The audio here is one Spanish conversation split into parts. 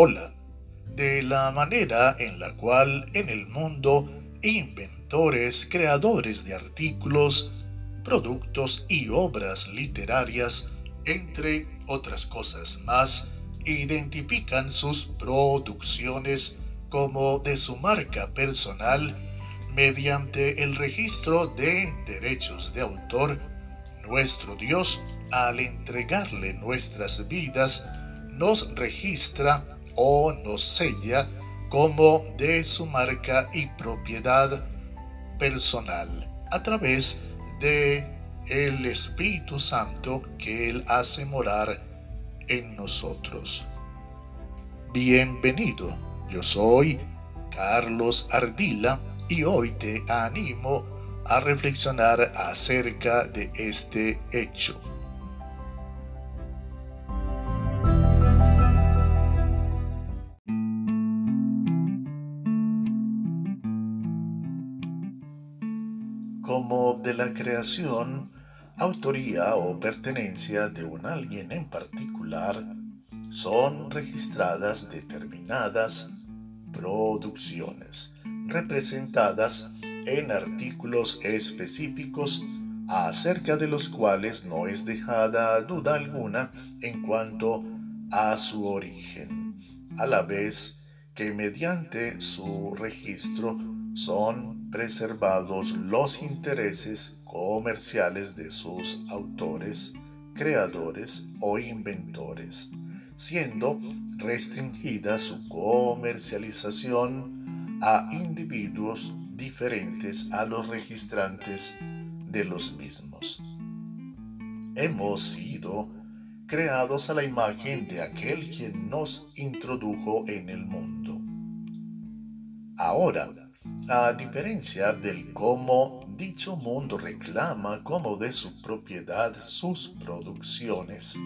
De la manera en la cual en el mundo inventores, creadores de artículos, productos y obras literarias, entre otras cosas más, identifican sus producciones como de su marca personal mediante el registro de derechos de autor, nuestro Dios, al entregarle nuestras vidas, nos registra o nos sella como de su marca y propiedad personal a través de el Espíritu Santo que Él hace morar en nosotros. Bienvenido, yo soy Carlos Ardila y hoy te animo a reflexionar acerca de este hecho. Como de la creación, autoría o pertenencia de un alguien en particular, son registradas determinadas producciones representadas en artículos específicos acerca de los cuales no es dejada duda alguna en cuanto a su origen, a la vez que mediante su registro son preservados los intereses comerciales de sus autores, creadores o inventores, siendo restringida su comercialización a individuos diferentes a los registrantes de los mismos. Hemos sido creados a la imagen de aquel quien nos introdujo en el mundo. Ahora, a diferencia del cómo dicho mundo reclama como de su propiedad sus producciones,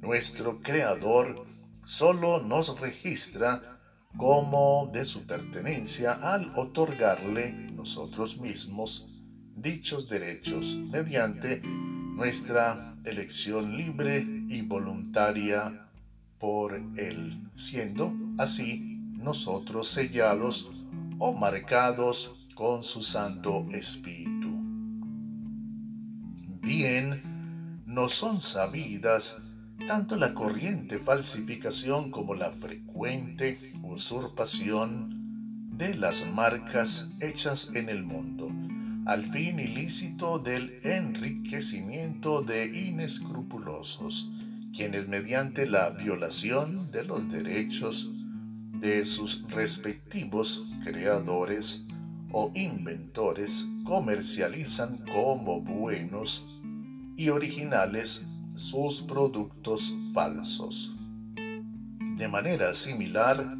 nuestro Creador solo nos registra como de su pertenencia al otorgarle nosotros mismos dichos derechos mediante nuestra elección libre y voluntaria por Él, siendo así nosotros sellados o marcados con su Santo Espíritu. Bien, no son sabidas tanto la corriente falsificación como la frecuente usurpación de las marcas hechas en el mundo, al fin ilícito del enriquecimiento de inescrupulosos, quienes mediante la violación de los derechos de sus respectivos creadores o inventores comercializan como buenos y originales sus productos falsos. De manera similar,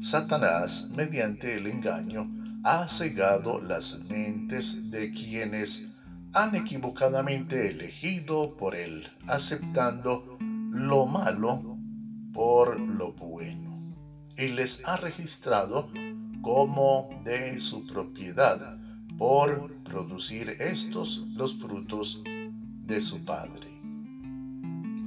Satanás, mediante el engaño, ha cegado las mentes de quienes han equivocadamente elegido por él, aceptando lo malo por lo bueno, y les ha registrado como de su propiedad por producir estos los frutos de su Padre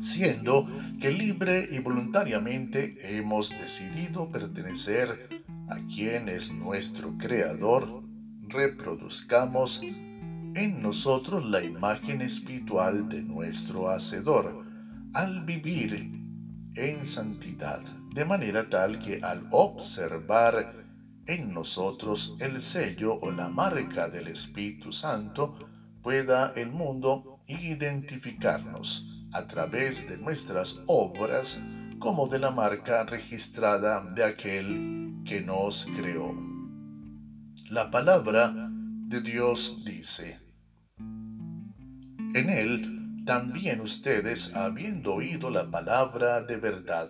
siendo que libre y voluntariamente hemos decidido pertenecer a quien es nuestro Creador, reproduzcamos en nosotros la imagen espiritual de nuestro Hacedor, al vivir en santidad, de manera tal que al observar en nosotros el sello o la marca del Espíritu Santo, pueda el mundo identificarnos a través de nuestras obras como de la marca registrada de aquel que nos creó. La palabra de Dios dice, en él también ustedes, habiendo oído la palabra de verdad,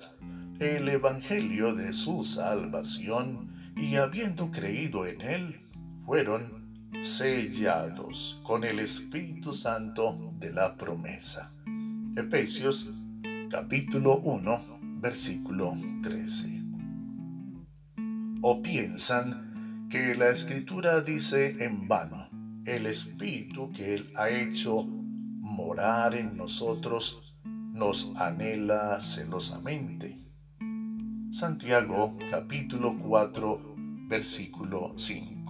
el Evangelio de su salvación, y habiendo creído en él, fueron sellados con el Espíritu Santo de la promesa. Efesios capítulo 1, versículo 13. O piensan que la escritura dice en vano, el Espíritu que Él ha hecho morar en nosotros nos anhela celosamente. Santiago capítulo 4 versículo 5.